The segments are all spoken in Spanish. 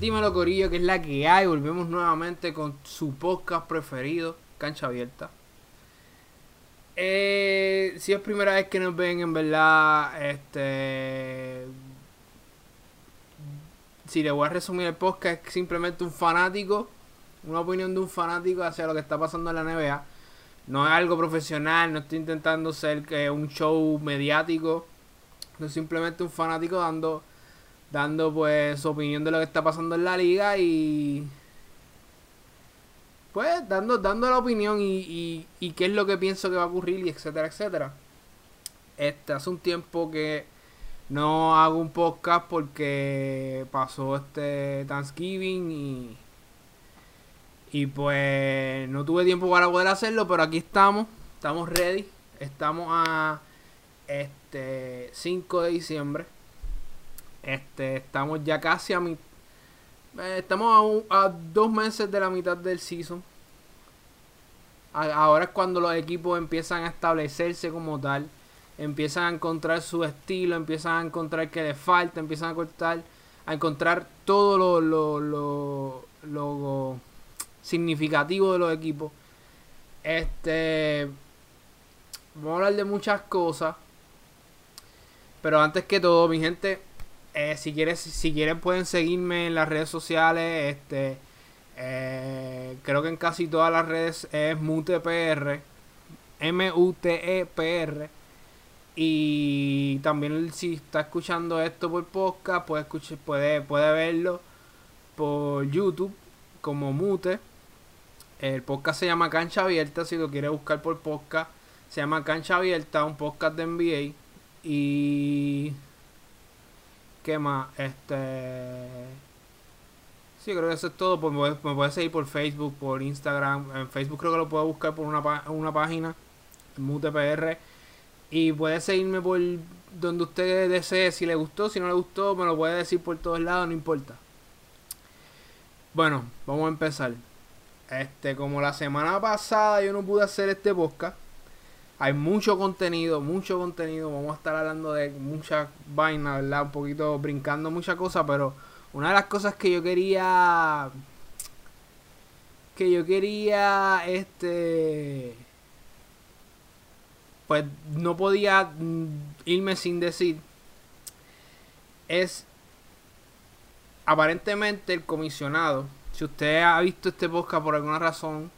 Dímelo Corillo, que es la que hay. Volvemos nuevamente con su podcast preferido, Cancha Abierta. Eh, si es primera vez que nos ven, en verdad, este... Si le voy a resumir el podcast, es simplemente un fanático, una opinión de un fanático hacia lo que está pasando en la NBA. No es algo profesional, no estoy intentando ser que un show mediático. No es simplemente un fanático dando dando pues su opinión de lo que está pasando en la liga y pues dando, dando la opinión y, y, qué es lo que pienso que va a ocurrir y etcétera, etcétera. Este hace un tiempo que no hago un podcast porque pasó este Thanksgiving y y pues no tuve tiempo para poder hacerlo, pero aquí estamos, estamos ready, estamos a este 5 de diciembre este, estamos ya casi a mi, eh, estamos a, dos meses de la mitad del season. ahora es cuando los equipos empiezan a establecerse como tal. Empiezan a encontrar su estilo, empiezan a encontrar que les falta, empiezan a cortar, a encontrar todo lo, lo, lo, lo significativo de los equipos. Este. Vamos a hablar de muchas cosas. Pero antes que todo, mi gente, eh, si quieres, si quieren pueden seguirme en las redes sociales. Este, eh, creo que en casi todas las redes es MUTEPR, M-U-T-E-P-R. Y también si está escuchando esto por podcast, puede, escuchar, puede, puede verlo por YouTube como Mute. El podcast se llama Cancha Abierta, si lo quiere buscar por podcast. Se llama Cancha Abierta, un podcast de NBA. Y ¿Qué más? Este. Sí, creo que eso es todo. Pues me puedes seguir por Facebook, por Instagram. En Facebook creo que lo puedo buscar por una, una página, MUTPR. Y puedes seguirme por donde usted desee. Si le gustó, si no le gustó, me lo puede decir por todos lados, no importa. Bueno, vamos a empezar. Este, como la semana pasada yo no pude hacer este podcast hay mucho contenido, mucho contenido. Vamos a estar hablando de muchas vainas, ¿verdad? Un poquito brincando muchas cosas, pero una de las cosas que yo quería. Que yo quería. Este. Pues no podía irme sin decir. Es. Aparentemente el comisionado. Si usted ha visto este podcast por alguna razón.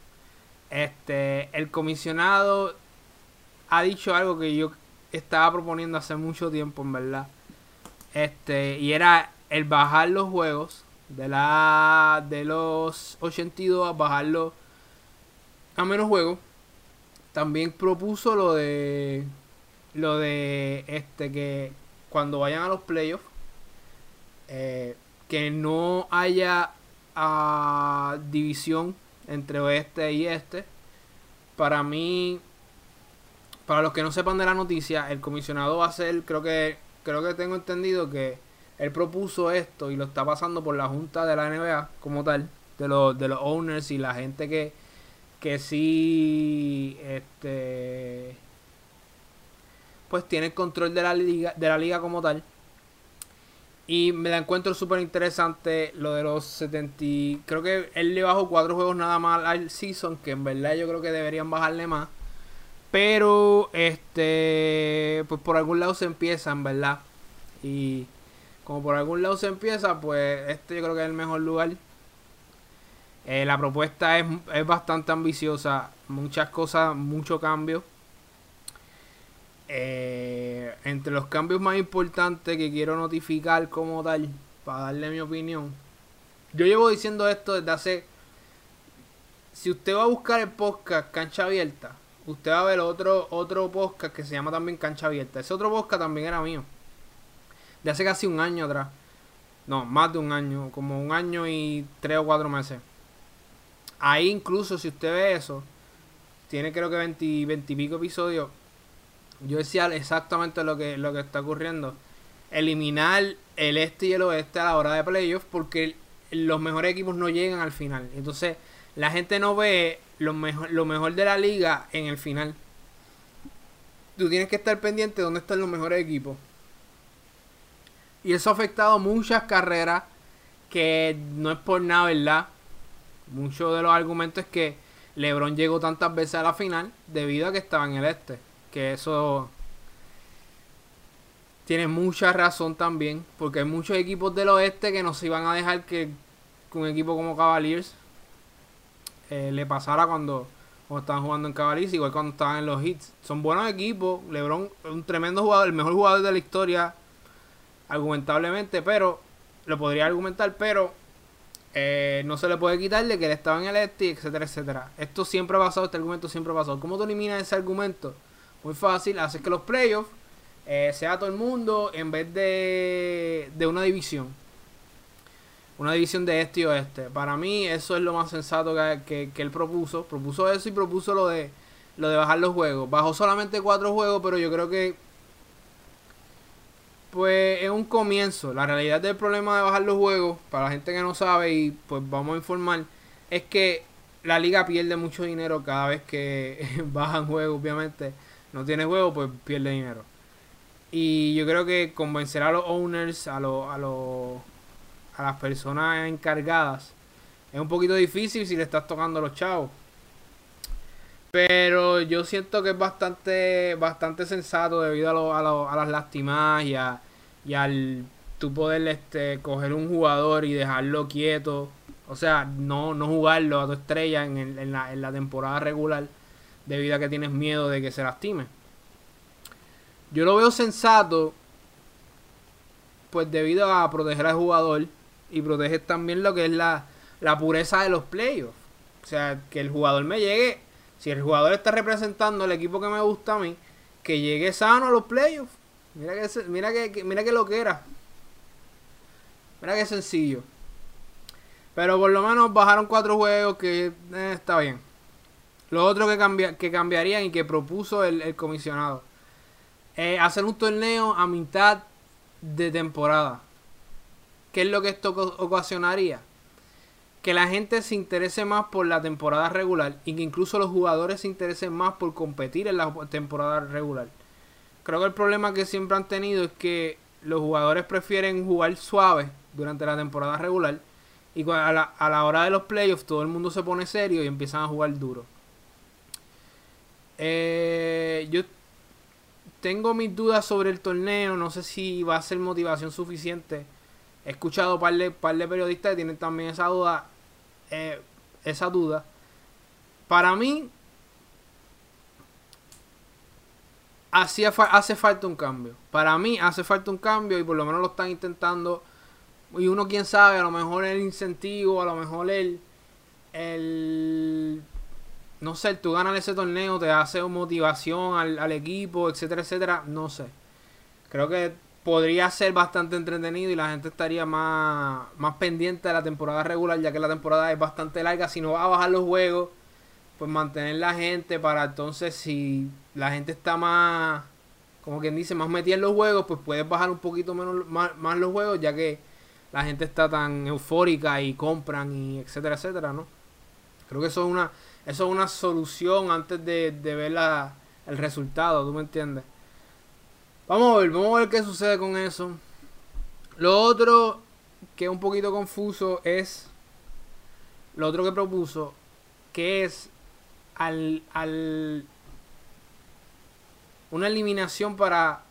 Este. El comisionado ha dicho algo que yo estaba proponiendo hace mucho tiempo, en verdad. Este, y era el bajar los juegos de la de los 82 a bajarlo a menos juegos. También propuso lo de lo de este que cuando vayan a los playoffs eh, que no haya uh, división entre oeste y este. Para mí para los que no sepan de la noticia, el comisionado va a ser, creo que, creo que tengo entendido que él propuso esto y lo está pasando por la junta de la NBA como tal, de los, de los owners y la gente que, que sí, este, pues tiene el control de la liga, de la liga como tal. Y me la encuentro súper interesante lo de los 70. Creo que él le bajó cuatro juegos nada más al season, que en verdad yo creo que deberían bajarle más. Pero, este, pues por algún lado se empiezan, ¿verdad? Y como por algún lado se empieza, pues este yo creo que es el mejor lugar. Eh, la propuesta es, es, bastante ambiciosa, muchas cosas, mucho cambio. Eh, entre los cambios más importantes que quiero notificar como tal, para darle mi opinión. Yo llevo diciendo esto desde hace... Si usted va a buscar el podcast Cancha Abierta, usted va a ver otro, otro podcast que se llama también Cancha Abierta. Ese otro podcast también era mío. De hace casi un año atrás. No, más de un año. Como un año y tres o cuatro meses. Ahí incluso si usted ve eso, tiene creo que 20, y pico episodios. Yo decía exactamente lo que, lo que está ocurriendo. Eliminar el este y el oeste a la hora de playoffs porque los mejores equipos no llegan al final. Entonces la gente no ve lo mejor, lo mejor de la liga en el final. Tú tienes que estar pendiente de dónde están los mejores equipos. Y eso ha afectado muchas carreras que no es por nada, ¿verdad? Muchos de los argumentos es que LeBron llegó tantas veces a la final debido a que estaba en el este. Que eso tiene mucha razón también, porque hay muchos equipos del oeste que no se iban a dejar que, un equipo como Cavaliers eh, le pasara cuando, estaban jugando en Cavaliers, igual cuando estaban en los hits. Son buenos equipos, LeBron un tremendo jugador, el mejor jugador de la historia, argumentablemente, pero lo podría argumentar, pero eh, no se le puede quitar de que él estaba en el este, etcétera, etcétera. Esto siempre ha pasado, este argumento siempre ha pasado. ¿Cómo tú eliminas ese argumento? Muy fácil, haces que los playoffs eh, sea todo el mundo en vez de, de una división. Una división de este y oeste. Para mí eso es lo más sensato que, él propuso. Propuso eso y propuso lo de, lo de bajar los juegos. Bajó solamente cuatro juegos, pero yo creo que pues es un comienzo. La realidad del problema de bajar los juegos, para la gente que no sabe y pues vamos a informar, es que la liga pierde mucho dinero cada vez que bajan juegos, obviamente. No tiene juego, pues pierde dinero. Y yo creo que convencer a los owners, a, los a, a las personas encargadas, es un poquito difícil si le estás tocando a los chavos. Pero yo siento que es bastante bastante sensato debido a, lo, a, las lástimas y, a, y al tú poder este, coger un jugador y dejarlo quieto. O sea, no, no jugarlo a tu estrella en, en, la, en la temporada regular debido a que tienes miedo de que se lastime. Yo lo veo sensato, pues debido a proteger al jugador y proteger también lo que es la, pureza de los playoffs. O sea, que el jugador me llegue, si el jugador está representando el equipo que me gusta a mí, que llegue sano a los playoffs. Mira que, mira que, mira que lo que era. Mira que sencillo. Pero por lo menos bajaron cuatro juegos que eh, está bien. Lo otro que, cambia, que cambiarían y que propuso el comisionado eh, hacer un torneo a mitad de temporada. ¿Qué es lo que esto ocasionaría? Que la gente se interese más por la temporada regular y que incluso los jugadores se interesen más por competir en la temporada regular. Creo que el problema que siempre han tenido es que los jugadores prefieren jugar suave durante la temporada regular y a la, a la hora de los playoffs todo el mundo se pone serio y empiezan a jugar duro. Eh, yo tengo mis dudas sobre el torneo. No sé si va a ser motivación suficiente. He escuchado par de, par de periodistas que tienen también esa duda. Eh, esa duda. Para mí, hacía hace falta un cambio. Para mí hace falta un cambio y por lo menos lo están intentando. Y uno, quién sabe, a lo mejor el incentivo, a lo mejor el, el no sé, tú ganas ese torneo, te hace motivación al, equipo, etcétera, etcétera, no sé. Creo que podría ser bastante entretenido y la gente estaría más, más pendiente de la temporada regular, ya que la temporada es bastante larga. Si no va a bajar los juegos, pues mantener la gente para entonces, si la gente está más, como quien dice, más metida en los juegos, pues puedes bajar un poquito menos más, más los juegos, ya que la gente está tan eufórica y compran y etcétera, etcétera, ¿no? Creo que eso es una eso es una solución antes de, ver la, el resultado, ¿tú me entiendes? Vamos a ver, vamos a ver qué sucede con eso. Lo otro que es un poquito confuso es lo otro que propuso, que es al, al una eliminación para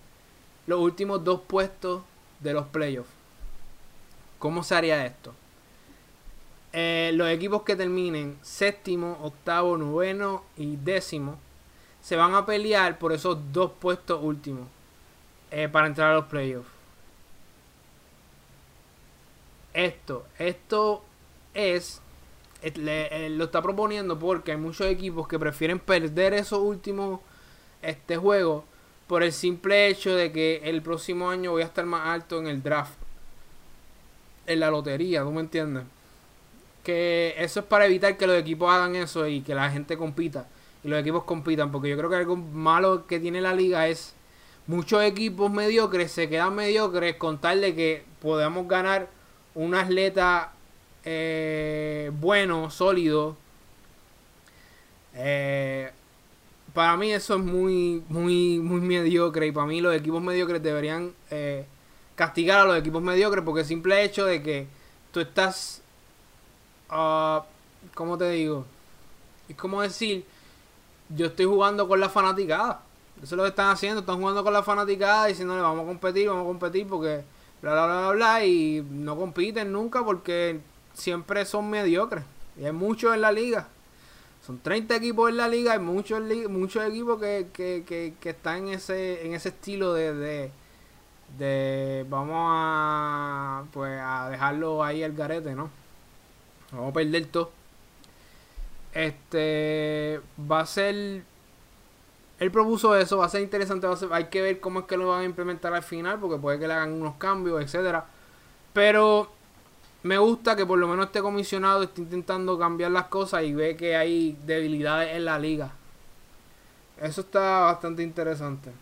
los últimos dos puestos de los playoffs. ¿Cómo se haría esto? Eh, los equipos que terminen séptimo, octavo, noveno y décimo se van a pelear por esos dos puestos últimos eh, para entrar a los playoffs. Esto, esto es, eh, lo está proponiendo porque hay muchos equipos que prefieren perder esos últimos este juego por el simple hecho de que el próximo año voy a estar más alto en el draft, en la lotería, ¿tú me entiendes? que eso es para evitar que los equipos hagan eso y que la gente compita y los equipos compitan, porque yo creo que algo malo que tiene la liga es muchos equipos mediocres se quedan mediocres con tal de que podamos ganar un atleta eh, bueno, sólido. Eh, para mí eso es muy, muy, muy mediocre y para mí los equipos mediocres deberían eh, castigar a los equipos mediocres porque el simple hecho de que tú estás, uh, ¿cómo te digo? Es como decir, yo estoy jugando con la fanaticada. Eso es lo que están haciendo, están jugando con la fanaticada diciéndole vamos a competir, vamos a competir porque bla bla bla bla y no compiten nunca porque siempre son mediocres. Y hay muchos en la liga. Son 30 equipos en la liga, hay muchos, muchos equipos que, que, que, que están en ese, en ese estilo de, de, de, vamos a pues a dejarlo ahí al garete, ¿no? Vamos a perder todo. Este va a ser él propuso eso, va a ser interesante, va a hay que ver cómo es que lo van a implementar al final, porque puede que le hagan unos cambios, etcétera. Pero me gusta que por lo menos este comisionado esté intentando cambiar las cosas y ve que hay debilidades en la liga. Eso está bastante interesante.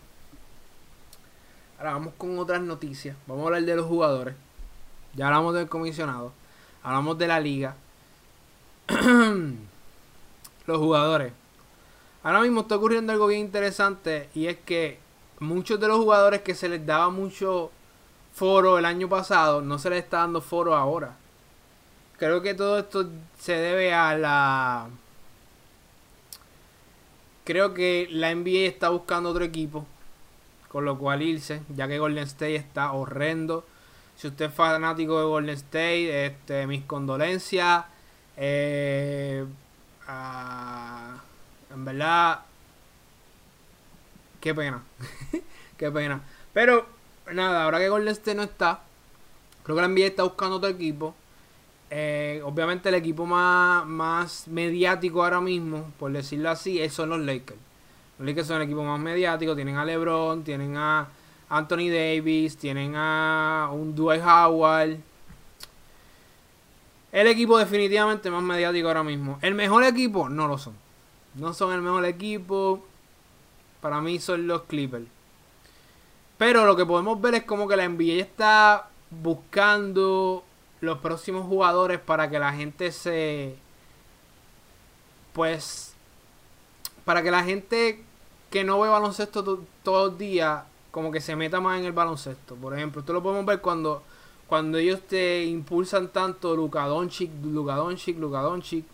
Ahora vamos con otras noticias. Vamos a hablar de los jugadores. Ya hablamos del comisionado. Hablamos de la liga. los jugadores. Ahora mismo está ocurriendo algo bien interesante y es que muchos de los jugadores que se les daba mucho foro el año pasado no se les está dando foro ahora. Creo que todo esto se debe a la... Creo que la NBA está buscando otro equipo con lo cual irse, ya que Golden State está horrendo. Si usted es fanático de Golden State, este, mis condolencias. Eh, en verdad, qué pena. qué pena. Pero, nada, ahora que Golden State no está, creo que la NBA está buscando otro equipo. Eh, obviamente el equipo más, más mediático ahora mismo, por decirlo así, son los Lakers. Los Lakers son el equipo más mediático. Tienen a LeBron, tienen a Anthony Davis, tienen a un Dwight Howard. El equipo definitivamente más mediático ahora mismo. El mejor equipo no lo son. No son el mejor equipo. Para mí son los Clippers. Pero lo que podemos ver es como que la NBA está buscando los próximos jugadores para que la gente se... Pues... Para que la gente que no ve baloncesto todos los días, como que se meta más en el baloncesto. Por ejemplo, esto lo podemos ver cuando, cuando ellos te impulsan tanto Luka Doncic, Luka Doncic, Doncic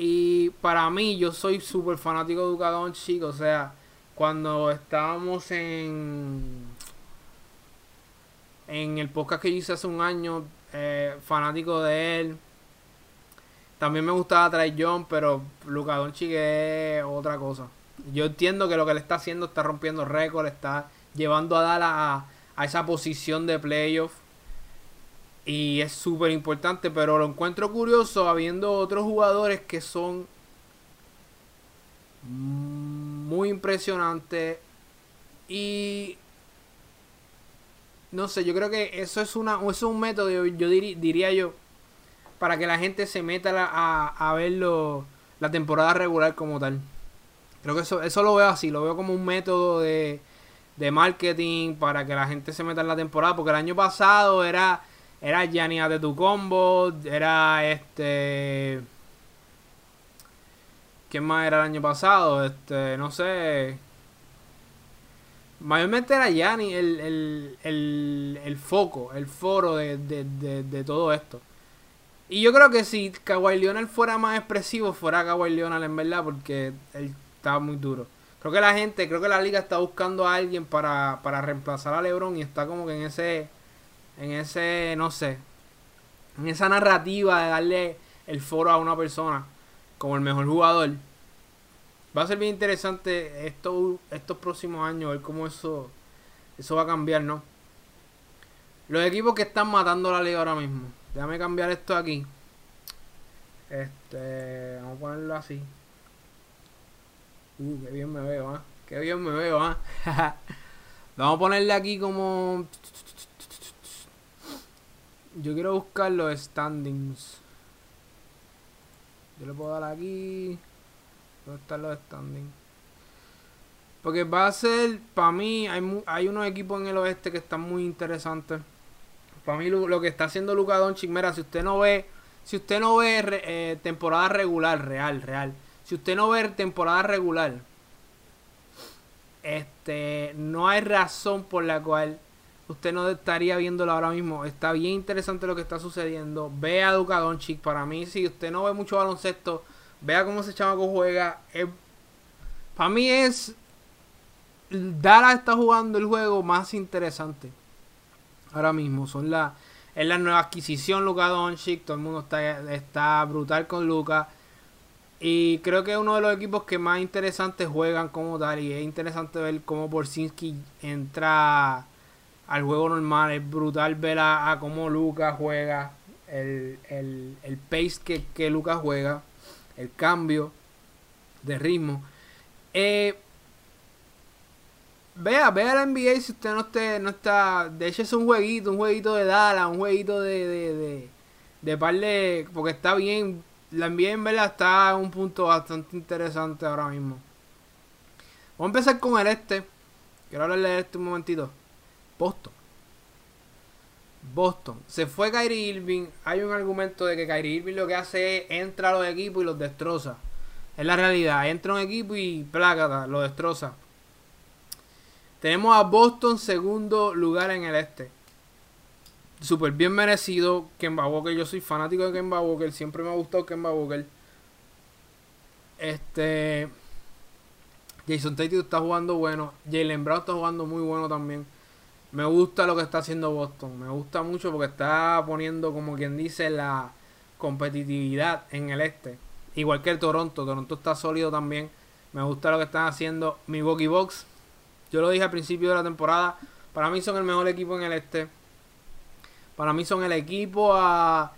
y para mí, yo soy súper fanático de Luka Doncic. O sea, cuando estábamos en. En el podcast que yo hice hace un año, eh, fanático de él. También me gustaba Trae John, pero Luka Doncic es otra cosa. Yo entiendo que lo que él está haciendo está rompiendo récords, está llevando a Dallas a, a esa posición de playoff y es súper importante, pero lo encuentro curioso habiendo otros jugadores que son muy impresionantes. Y no sé, yo creo que eso es, una, eso es un método, yo diría yo, para que la gente se meta a, a ver la temporada regular como tal. Creo que eso, eso lo veo así, lo veo como un método de, de marketing para que la gente se meta en la temporada, porque el año pasado era era Gianni de tu combo, era este... ¿Quién más era el año pasado? Este, no sé. Mayormente era Gianni el, el, el, el, foco, el foro de, de, de, todo esto. Y yo creo que si Kawhi Leonard fuera más expresivo, fuera Kawhi Leonard en verdad, porque él estaba muy duro. Creo que la gente, creo que la liga está buscando a alguien para, para reemplazar a LeBron y está como que en ese en ese, no sé, en esa narrativa de darle el foro a una persona como el mejor jugador. Va a ser bien interesante estos, estos próximos años, ver cómo eso, eso va a cambiar, ¿no? Los equipos que están matando la liga ahora mismo. Déjame cambiar esto aquí. Este, vamos a ponerlo así. Uh, qué bien me veo, ¿ah? Qué bien me veo, ¿ah? vamos a ponerle aquí como yo quiero buscar los standings. Yo le puedo dar aquí. ¿Dónde están los standings? Porque va a ser, para mí, hay, hay unos equipos en el oeste que están muy interesantes. Para mí lo, que está haciendo Luka Doncic, mira, si usted no ve, si usted no ve eh, temporada regular, real, real. Si usted no ve temporada regular, este, no hay razón por la cual usted no estaría viéndolo ahora mismo. Está bien interesante lo que está sucediendo. Vea a Luka Doncic. Para mí, si usted no ve mucho baloncesto, vea cómo ese chamaco juega. para mí es... Dara está jugando el juego más interesante. Ahora mismo. Son la, es la nueva adquisición Luka Doncic. Todo el mundo está, está brutal con Luka. Y creo que es uno de los equipos que más interesantes juegan como tal. Y es interesante ver cómo Borsinski entra al juego normal. Es brutal ver a, cómo Lucas juega. El, el, pace que, que Lucas juega. El cambio de ritmo. Eh, vea, vea la NBA si usted no, esté, no está. De hecho, es un jueguito, un jueguito de Dallas, un jueguito de, de, de, de par de. Porque está bien la NBA en verdad está en un punto bastante interesante ahora mismo. Vamos a empezar con el este. Quiero hablarle de este un momentito. Boston. Boston. Se fue Kyrie Irving. Hay un argumento de que Kyrie Irving lo que hace es entra a los equipos y los destroza. Es la realidad. Entra un equipo y plácata, lo destroza. Tenemos a Boston segundo lugar en el este súper bien merecido Kemba Walker. Yo soy fanático de Kemba Walker. Siempre me ha gustado Kemba Walker. Este. Jason Tatum está jugando bueno. Jalen Brown está jugando muy bueno también. Me gusta lo que está haciendo Boston. Me gusta mucho porque está poniendo, como quien dice, la competitividad en el este. Igual que el Toronto. Toronto está sólido también. Me gusta lo que están haciendo Milwaukee Bucks. Yo lo dije al principio de la temporada. Para mí son el mejor equipo en el este. Para mí son el equipo a,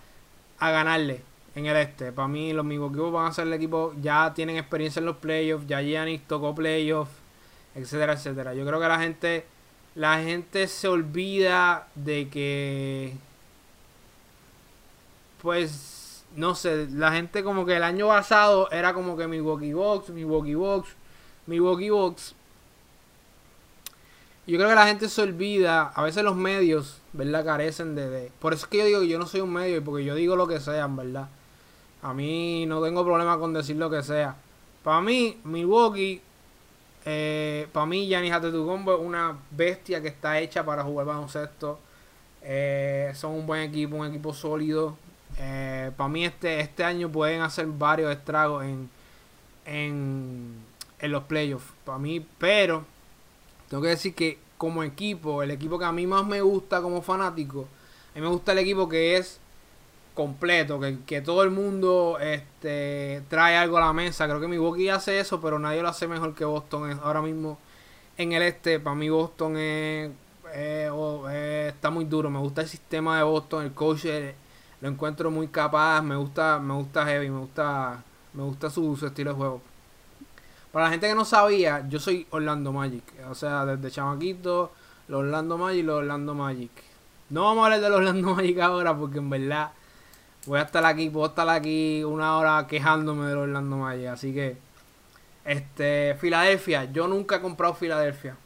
a ganarle en el este. Para mí los mismos equipos van a ser el equipo, ya tienen experiencia en los playoffs, ya Giannis tocó playoffs, etcétera, etcétera. Yo creo que la gente, la gente se olvida de que, pues, no sé, la gente como que el año pasado era como que Milwaukee Bucks, Milwaukee Bucks, Milwaukee Bucks. Yo creo que la gente se olvida, a veces los medios ¿verdad? Carecen de, Por eso es que yo digo que yo no soy un medio porque yo digo lo que sea, ¿verdad? A mí no tengo problema con decir lo que sea. Para mí, Milwaukee, eh, para mí, Giannis Antetokounmpo es una bestia que está hecha para jugar baloncesto. Eh, son un buen equipo, un equipo sólido. Eh, para mí este, este año pueden hacer varios estragos en, en, en los playoffs. Para mí, pero tengo que decir que como equipo, el equipo que a mí más me gusta como fanático, a mí me gusta el equipo que es completo, que, todo el mundo este, trae algo a la mesa. Creo que Milwaukee hace eso, pero nadie lo hace mejor que Boston ahora mismo en el este. Para mí Boston es, está muy duro. Me gusta el sistema de Boston, el coach eh, lo encuentro muy capaz, me gusta, me gusta heavy, me gusta, me gusta su estilo de juego. Para la gente que no sabía, yo soy Orlando Magic. O sea, desde chamaquito, los Orlando Magic los Orlando Magic. No vamos a hablar de los Orlando Magic ahora porque en verdad voy a estar aquí, puedo estar aquí una hora quejándome de los Orlando Magic. Así que, este, Filadelfia. Yo nunca he comprado Filadelfia.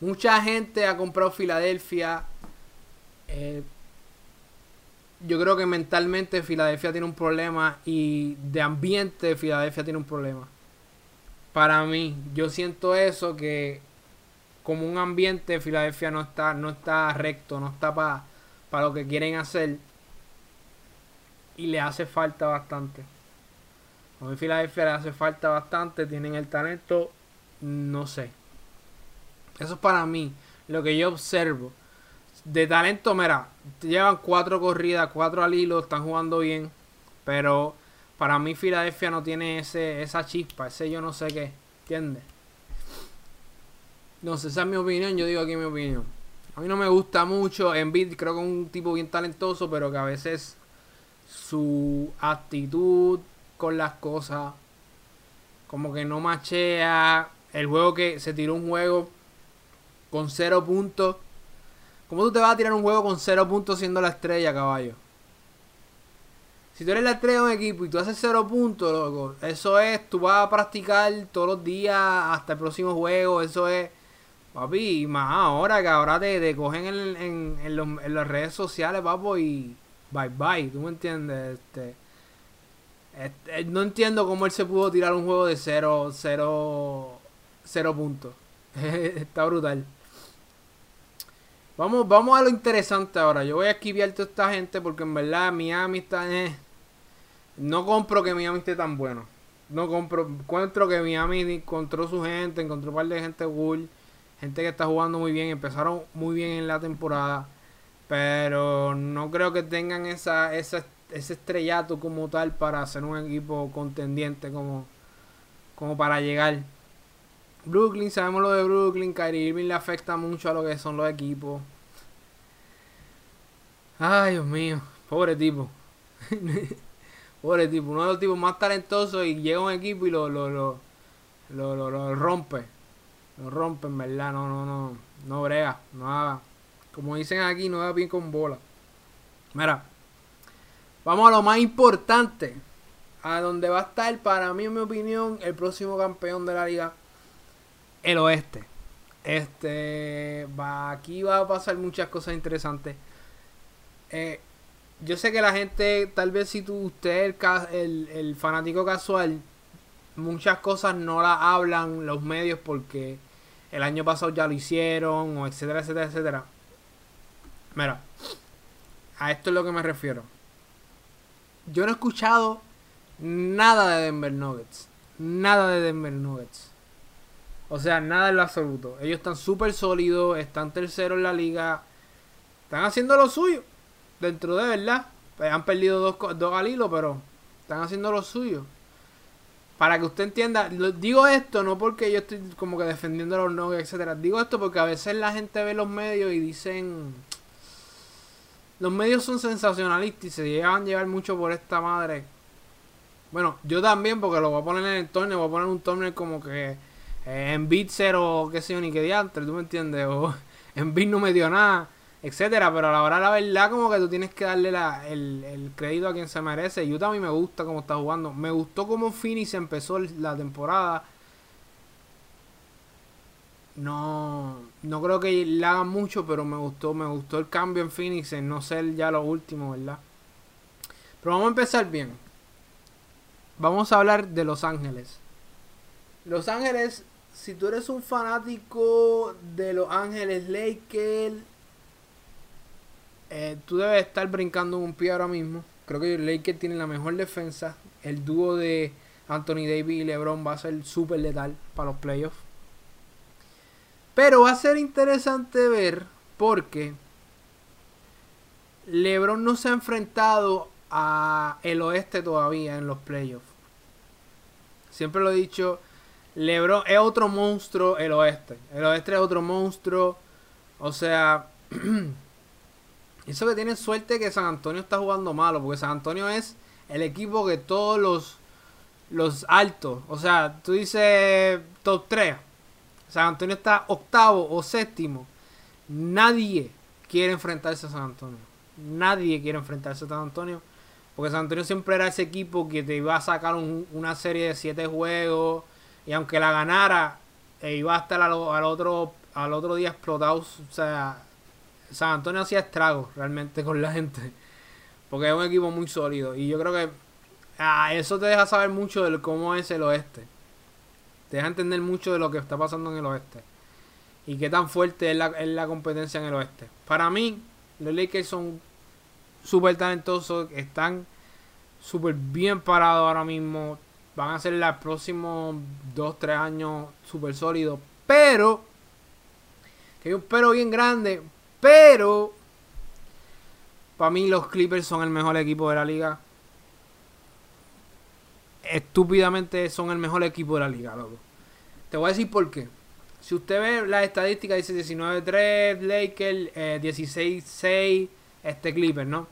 Mucha gente ha comprado Filadelfia. Eh, yo creo que mentalmente Filadelfia tiene un problema y de ambiente Filadelfia tiene un problema para mí, yo siento eso que como un ambiente Filadelfia no está, no está recto, no está para lo que quieren hacer. Y le hace falta bastante. A mí Filadelfia le hace falta bastante, tienen el talento, no sé. Eso es para mí, lo que yo observo. De talento, mira, llevan cuatro corridas, cuatro al hilo, están jugando bien. Pero para mí Filadelfia no tiene ese, esa chispa, ese yo no sé qué, ¿entiendes? No sé, esa es mi opinión, yo digo aquí mi opinión. A mí no me gusta mucho, Embiid creo que es un tipo bien talentoso, pero que a veces su actitud con las cosas como que no machea. El juego que se tiró un juego con cero puntos. ¿Cómo tú te vas a tirar un juego con cero puntos siendo la estrella, caballo? Si tú eres la estrella de un equipo y tú haces cero puntos, loco, eso es, tú vas a practicar todos los días hasta el próximo juego, eso es, papi, y más ahora que ahora te, cogen en, en, las redes sociales, papo, y bye bye, ¿tú me entiendes? Este, este, no entiendo cómo él se pudo tirar un juego de cero, cero, cero puntos. Está brutal. Vamos, vamos a lo interesante ahora. Yo voy a esquivar toda esta gente porque en verdad Miami está... Eh, no compro que Miami esté tan bueno. No compro. Encuentro que Miami encontró su gente, encontró un par de gente cool. Gente que está jugando muy bien. Empezaron muy bien en la temporada. Pero no creo que tengan esa, esa, ese estrellato como tal para ser un equipo contendiente como, como para llegar. Brooklyn, sabemos lo de Brooklyn. Kyrie Irving le afecta mucho a lo que son los equipos. Ay, Dios mío. Pobre tipo. Pobre tipo. Uno de los tipos más talentosos y llega un equipo y lo, lo, lo, lo, lo, rompe. Lo rompe, en verdad. No, no, no. No brega. No haga. Como dicen aquí, no da bien con bola. Mira. Vamos a lo más importante. A donde va a estar, para mí, en mi opinión, el próximo campeón de la liga el oeste. Este, aquí va a pasar muchas cosas interesantes. Eh, yo sé que la gente, tal vez si tú, usted, el, el, fanático casual, muchas cosas no las hablan los medios porque el año pasado ya lo hicieron, o etcétera, etcétera, etcétera. Mira, a esto es lo que me refiero. Yo no he escuchado nada de Denver Nuggets. Nada de Denver Nuggets. O sea, nada en lo absoluto. Ellos están súper sólidos, están terceros en la liga. Están haciendo lo suyo. Dentro de verdad. Pues han perdido dos, dos pero están haciendo lo suyo. Para que usted entienda, digo esto no porque yo estoy como que defendiendo a los nuggets, etcétera. Digo esto porque a veces la gente ve los medios y dicen. Los medios son sensacionalistas y se llevan a llevar mucho por esta madre. Bueno, yo también, porque lo voy a poner en el torneo, voy a poner un torneo como que eh, en Beat o qué sé yo, ni qué diantre, ¿tú me entiendes? O en Beat no me dio nada, etcétera. Pero a la hora la verdad, como que tú tienes que darle el, crédito a quien se merece. Utah a mí me gusta cómo está jugando. Me gustó cómo Phoenix empezó la temporada. No, no creo que le hagan mucho, pero me gustó, me gustó el cambio en Phoenix, en no ser ya lo último, ¿verdad? Pero vamos a empezar bien. Vamos a hablar de Los Ángeles. Los Ángeles si tú eres un fanático de Los Ángeles Lakers, eh, tú debes estar brincando un pie ahora mismo. Creo que Lakers tienen la mejor defensa. El dúo de Anthony Davis y LeBron va a ser súper letal para los playoffs. Pero va a ser interesante ver porque LeBron no se ha enfrentado a el oeste todavía en los playoffs. Siempre lo he dicho, LeBron es otro monstruo el oeste. El oeste es otro monstruo. O sea, eso que tiene suerte que San Antonio está jugando malo, porque San Antonio es el equipo que todos los los altos, o sea, tú dices top 3. San Antonio está octavo o séptimo. Nadie quiere enfrentarse a San Antonio. Nadie quiere enfrentarse a San Antonio. Porque San Antonio siempre era ese equipo que te iba a sacar una serie de siete juegos y aunque la ganara, e iba a estar al, otro, al otro día explotado. O sea, San Antonio hacía estragos realmente con la gente. Porque es un equipo muy sólido. Y yo creo que ah, eso te deja saber mucho de cómo es el oeste. Te deja entender mucho de lo que está pasando en el oeste. Y qué tan fuerte es la, es la competencia en el oeste. Para mí, los Lakers son súper talentosos. Están súper bien parados ahora mismo van a ser los próximos 2-3 años súper sólidos. Pero, que hay un pero bien grande, pero para mí los Clippers son el mejor equipo de la liga. Estúpidamente son el mejor equipo de la liga, loco. Te voy a decir por qué. Si usted ve las estadísticas, dice 19-3 Lakers, 16-6 eh, este Clipper, ¿no?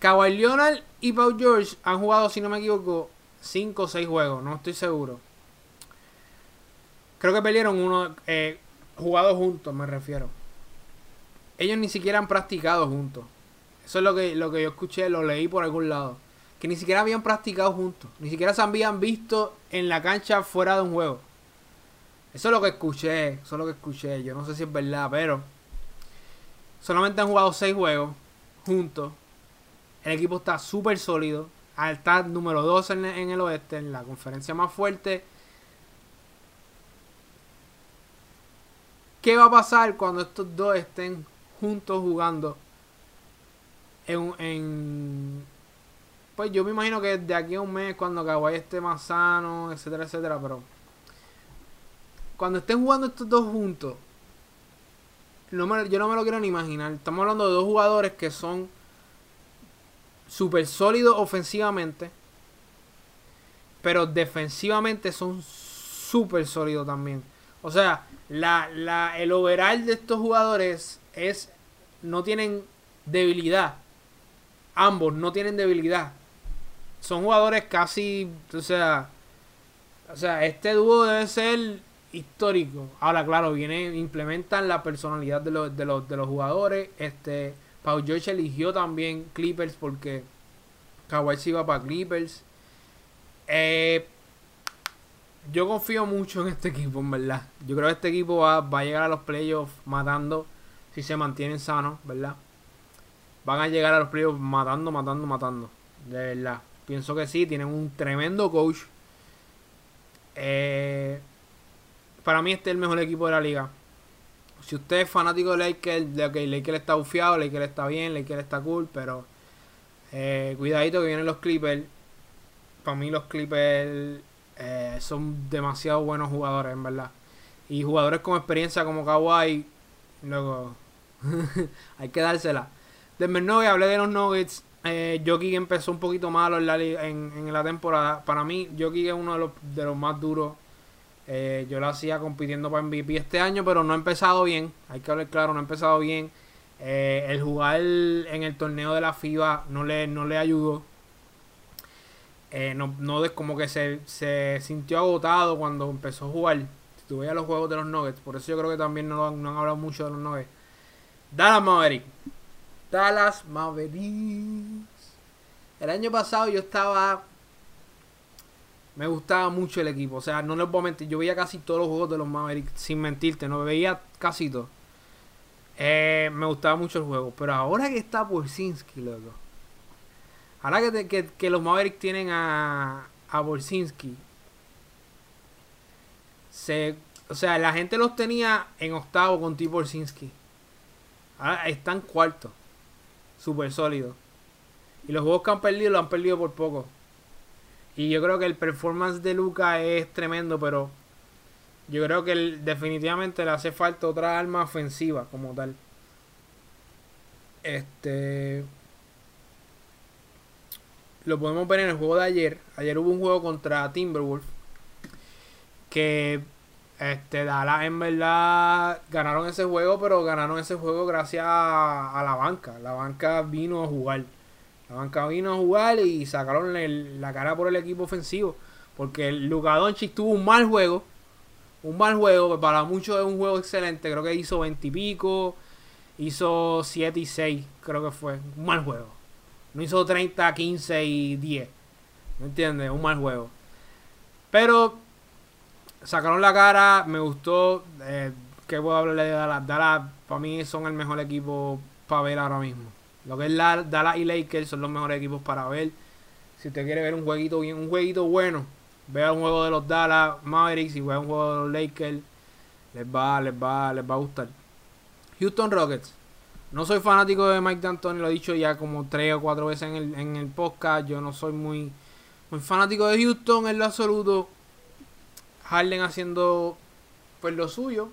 Kawhi Leonard y Paul George han jugado, si no me equivoco, 5 o 6 juegos, no estoy seguro. Creo que perdieron uno eh, jugado juntos, me refiero. Ellos ni siquiera han practicado juntos. Eso es lo que, lo que yo escuché, lo leí por algún lado. Que ni siquiera habían practicado juntos. Ni siquiera se habían visto en la cancha fuera de un juego. Eso es lo que escuché. Eso es lo que escuché. Yo no sé si es verdad, pero. Solamente han jugado 6 juegos juntos. El equipo está súper sólido. Está número 2 en, el oeste, en la conferencia más fuerte. ¿Qué va a pasar cuando estos dos estén juntos jugando en pues yo me imagino que de aquí a un mes cuando Kawhi esté más sano, etcétera, etcétera, pero cuando estén jugando estos dos juntos, yo no me lo quiero ni imaginar. Estamos hablando de dos jugadores que son súper sólidos ofensivamente, pero defensivamente son súper sólidos también. O sea, el overall de estos jugadores es no tienen debilidad. Ambos no tienen debilidad. Son jugadores casi, o sea, o sea, este dúo debe ser histórico. Ahora, claro, viene, implementan la personalidad de los, de los, de los jugadores. Este, Paul George eligió también Clippers porque Kawhi se iba para Clippers. Eh, yo confío mucho en este equipo, en verdad. Yo creo que este equipo va, va a llegar a los playoffs matando si se mantienen sanos, ¿verdad? Van a llegar a los playoffs matando, matando, matando. De verdad. Pienso que sí, tienen un tremendo coach. Eh, para mí este es el mejor equipo de la liga. Si usted es fanático de Lakers, de que Lakers está bufiado, Lakers está bien, Lakers está cool, pero eh, cuidadito que vienen los Clippers. Para mí los Clippers eh, son demasiado buenos jugadores, en verdad. Y jugadores con experiencia como Kawhi, luego hay que dársela. Denver Nuggets, hablé de los Nuggets. Eh, Jokic empezó un poquito malo en la, en, la temporada. Para mí, Jokic es uno de los, de los más duros. Eh, yo lo hacía compitiendo para MVP este año, pero no ha empezado bien. Hay que hablar claro, no ha empezado bien. Eh, el jugar en el torneo de la FIBA no le, no le ayudó. Eh, no, no como que se, se, sintió agotado cuando empezó a jugar. Si tú los juegos de los Nuggets, por eso yo creo que también no, no han hablado mucho de los Nuggets. Dallas Maverick. Dallas Mavericks. El año pasado yo estaba. Me gustaba mucho el equipo. O sea, no les puedo mentir. Yo veía casi todos los juegos de los Mavericks. Sin mentirte, no veía casi todo. Eh, me gustaba mucho el juego. Pero ahora que está Borsinski, loco. Ahora que, que, los Mavericks tienen a, a Borsinski. Se, o sea, la gente los tenía en octavo con T. Borsinski. Ahora están cuarto súper sólido. Y los juegos que han perdido lo han perdido por poco. Y yo creo que el performance de Luca es tremendo, pero yo creo que definitivamente le hace falta otra arma ofensiva como tal. Este. Lo podemos ver en el juego de ayer. Ayer hubo un juego contra Timberwolf. Que este, Dallas en verdad ganaron ese juego, pero ganaron ese juego gracias a, la banca. La banca vino a jugar. La banca vino a jugar y sacaron la cara por el equipo ofensivo. Porque el Luka tuvo un mal juego. Un mal juego, para muchos es un juego excelente. Creo que hizo 20 y pico. Hizo 7 y 6, creo que fue. Un mal juego. No hizo 30, 15 y 10. ¿Me entiendes? Un mal juego. Pero sacaron la cara, me gustó. Eh, ¿Qué puedo hablarle de Dallas? Dallas, para mí, son el mejor equipo para ver ahora mismo. Lo que es la, Dallas y Lakers son los mejores equipos para ver. Si usted quiere ver un jueguito bien, un jueguito bueno, vea un juego de los Dallas Mavericks y vea un juego de los Lakers. Les va, les va, les va a gustar. Houston Rockets. No soy fanático de Mike D'Antoni, lo he dicho ya como tres o cuatro veces en el, en el podcast. Yo no soy muy, muy fanático de Houston en lo absoluto. Harden haciendo pues lo suyo.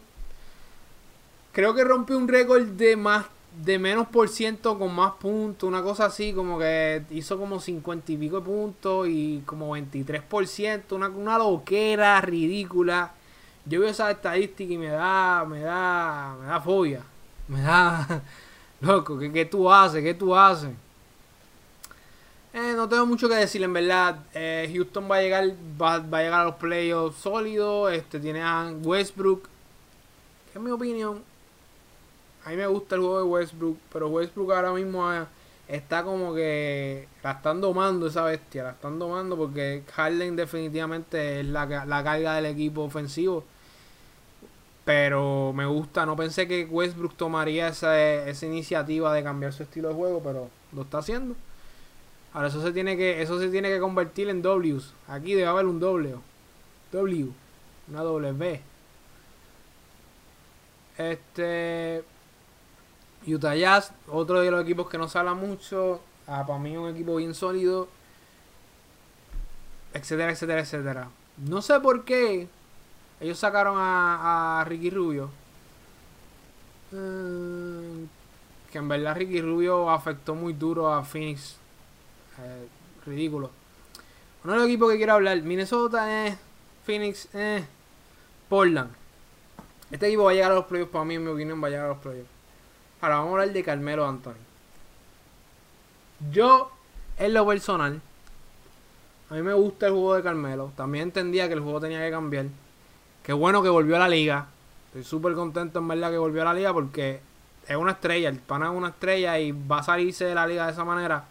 Creo que rompió un récord de más de menos por ciento con más puntos, una cosa así, como que hizo como 50 y pico de puntos y como 23%, una, una loquera ridícula. Yo veo esa estadística y me da, me da, me da fobia. Me da, loco, ¿qué, qué tú haces? ¿Qué tú haces? Eh, no tengo mucho que decir, en verdad. Eh, Houston va a llegar va, a llegar a los playoffs sólidos. Este, tiene a Westbrook. en mi opinión. A mí me gusta el juego de Westbrook. Pero Westbrook ahora mismo eh, está como que la están domando esa bestia. La están domando porque Harden definitivamente es la, la carga del equipo ofensivo. Pero me gusta. No pensé que Westbrook tomaría esa, esa iniciativa de cambiar su estilo de juego. Pero lo está haciendo. Ahora eso se tiene que, eso se tiene que convertir en Ws. Aquí debe haber un W. W. Una W. Este. Utah Jazz, otro de los equipos que no se mucho. Ah, para mí un equipo bien sólido. Etcétera, etcétera, etcétera. No sé por qué ellos sacaron a, Ricky Rubio. Mm, que en verdad Ricky Rubio afectó muy duro a Phoenix. Eh, ridículo. Uno de los que quiero hablar, Minnesota, eh, Phoenix, eh, Portland. Este equipo va a llegar a los playoffs, para mí, en mi opinión, va a llegar a los playoffs. Ahora vamos a hablar de Carmelo Anthony. Yo, en lo personal, a mí me gusta el juego de Carmelo. También entendía que el juego tenía que cambiar. Qué bueno que volvió a la liga. Estoy súper contento en verdad que volvió a la liga porque es una estrella. El pana es una estrella y va a salirse de la liga de esa manera.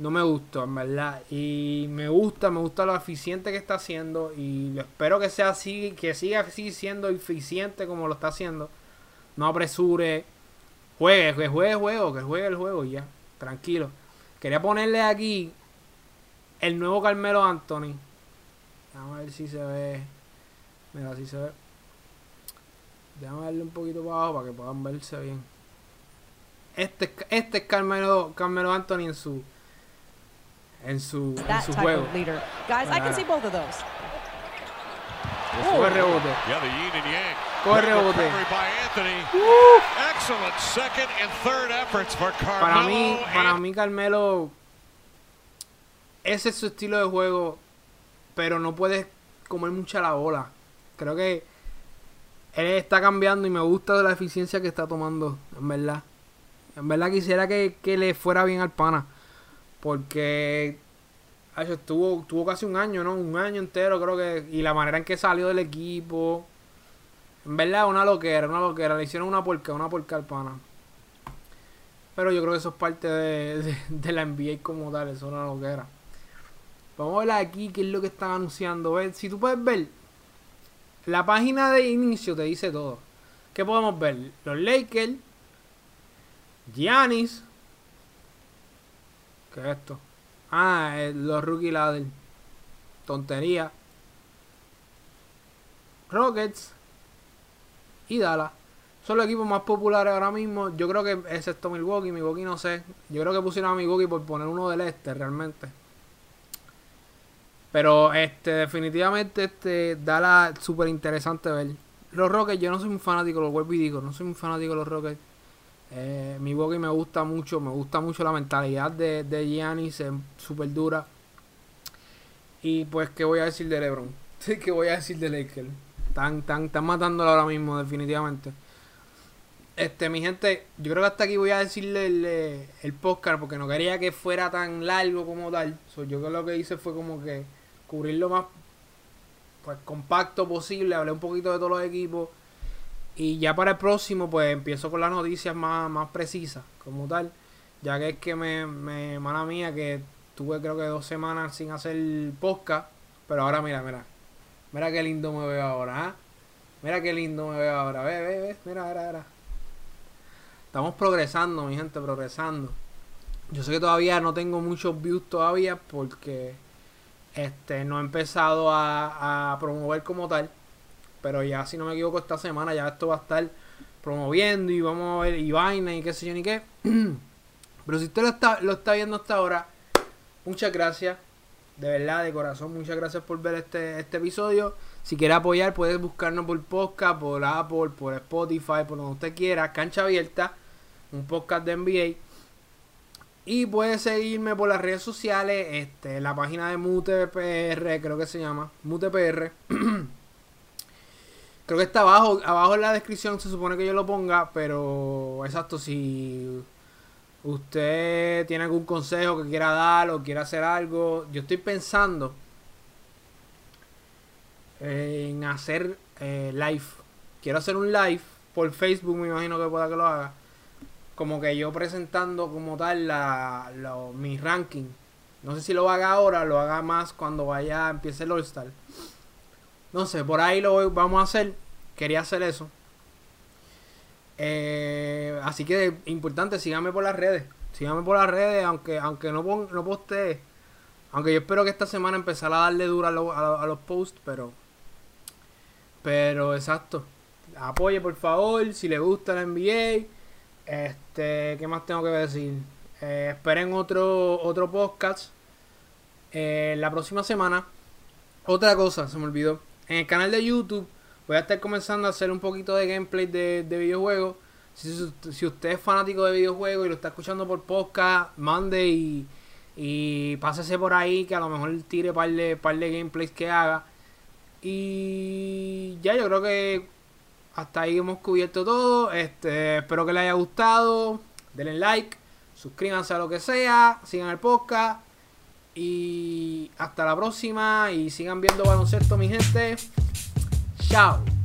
No me gusta, en verdad. Y me gusta, me gusta lo eficiente que está haciendo. Y espero que sea así, que siga así siendo eficiente como lo está haciendo. No apresure. Juegue, que juegue el juego, que juegue el juego y ya. Tranquilo. Quería ponerle aquí el nuevo Carmelo Anthony. Vamos a ver si se ve. Mira, si se ve. Déjame darle un poquito para abajo para que puedan verse bien. Este, este es Carmelo, Carmelo Anthony en su en su, en su juego. Guys, I can see both of those. Coge rebote. Yeah, the yin and yang. Coge rebote. Excellent second and third efforts for Carmelo. Para mí, para mí Carmelo ese es su estilo de juego, pero no puedes comer mucha la bola. Creo que él está cambiando y me gusta la eficiencia que está tomando, en verdad. En verdad quisiera que, le fuera bien al pana. Porque estuvo, tuvo casi un año, ¿no? Un año entero, creo que. Y la manera en que salió del equipo. En verdad, una loquera, una loquera. Le hicieron una porca, una porca al pana. Pero yo creo que eso es parte de, de, la NBA como tal, eso es una loquera. Vamos a ver aquí qué es lo que están anunciando. Si tú puedes ver, la página de inicio te dice todo. ¿Qué podemos ver? Los Lakers, Giannis. ¿Qué es esto? Ah, los rookie ladder. Tontería. Rockets y Dallas. Son los equipos más populares ahora mismo. Yo creo que excepto Milwaukee, Milwaukee no sé. Yo creo que pusieron a Milwaukee por poner uno del este realmente. Pero este definitivamente este da la súper interesante ver. Los Rockets, yo no soy un fanático, lo vuelvo y digo, no soy un fanático de los Rockets. Eh, mi Bogey me gusta mucho, me gusta mucho la mentalidad de, de Giannis, es súper dura. Y pues, ¿qué voy a decir de LeBron? ¿Qué voy a decir de Lakers? Están, tan, están matándolo ahora mismo, definitivamente. Este, mi gente, yo creo que hasta aquí voy a decirle el, el podcast porque no quería que fuera tan largo como tal. yo creo que lo que hice fue como que cubrir lo más pues, compacto posible, hablé un poquito de todos los equipos. Y ya para el próximo, pues empiezo con las noticias más, más precisas, como tal. Ya que es que me, me, mala mía, que tuve creo que dos semanas sin hacer podcast. Pero ahora mira, mira. Mira qué lindo me veo ahora, ¿ah? Mira qué lindo me veo ahora. Ve, ve, ve. Mira, mira, mira. Estamos progresando, mi gente, progresando. Yo sé que todavía no tengo muchos views todavía porque este, no he empezado a, promover como tal. Pero ya, si no me equivoco, esta semana ya esto va a estar promoviendo y vamos a ver y vaina y qué sé yo ni qué. Pero si usted lo está, lo está viendo hasta ahora, muchas gracias. De verdad, de corazón, muchas gracias por ver este, este episodio. Si quiere apoyar, puedes buscarnos por podcast, por Apple, por Spotify, por donde usted quiera. Cancha abierta, un podcast de NBA. Y puedes seguirme por las redes sociales, este, la página de MutePR, creo que se llama, MutePR. creo que está abajo, abajo en la descripción se supone que yo lo ponga, pero exacto, si usted tiene algún consejo que quiera dar o quiera hacer algo, yo estoy pensando en hacer eh, live. Quiero hacer un live por Facebook, me imagino que pueda que lo haga como que yo presentando como tal la, mi ranking. No sé si lo haga ahora, lo haga más cuando vaya, empiece el All-Star. No sé, por ahí lo vamos a hacer. Quería hacer eso. Eh, así que importante, síganme por las redes. Síganme por las redes, aunque, aunque no, no postee. Aunque yo espero que esta semana empezara a darle duro a, a los posts, pero... Pero exacto apoye por favor, si le gusta la NBA. Este, ¿qué más tengo que decir? Eh, esperen otro, otro podcast eh, la próxima semana. Otra cosa, se me olvidó. En el canal de YouTube voy a estar comenzando a hacer un poquito de gameplay de, videojuegos. Si, si, usted es fanático de videojuegos y lo está escuchando por podcast, mande y, y pásese por ahí que a lo mejor tire par de, par de gameplays que haga. Y ya yo creo que hasta ahí hemos cubierto todo. Este, espero que les haya gustado. Denle like, suscríbanse a lo que sea, sigan el podcast. Y hasta la próxima. Y sigan viendo baloncesto, mi gente. Ciao!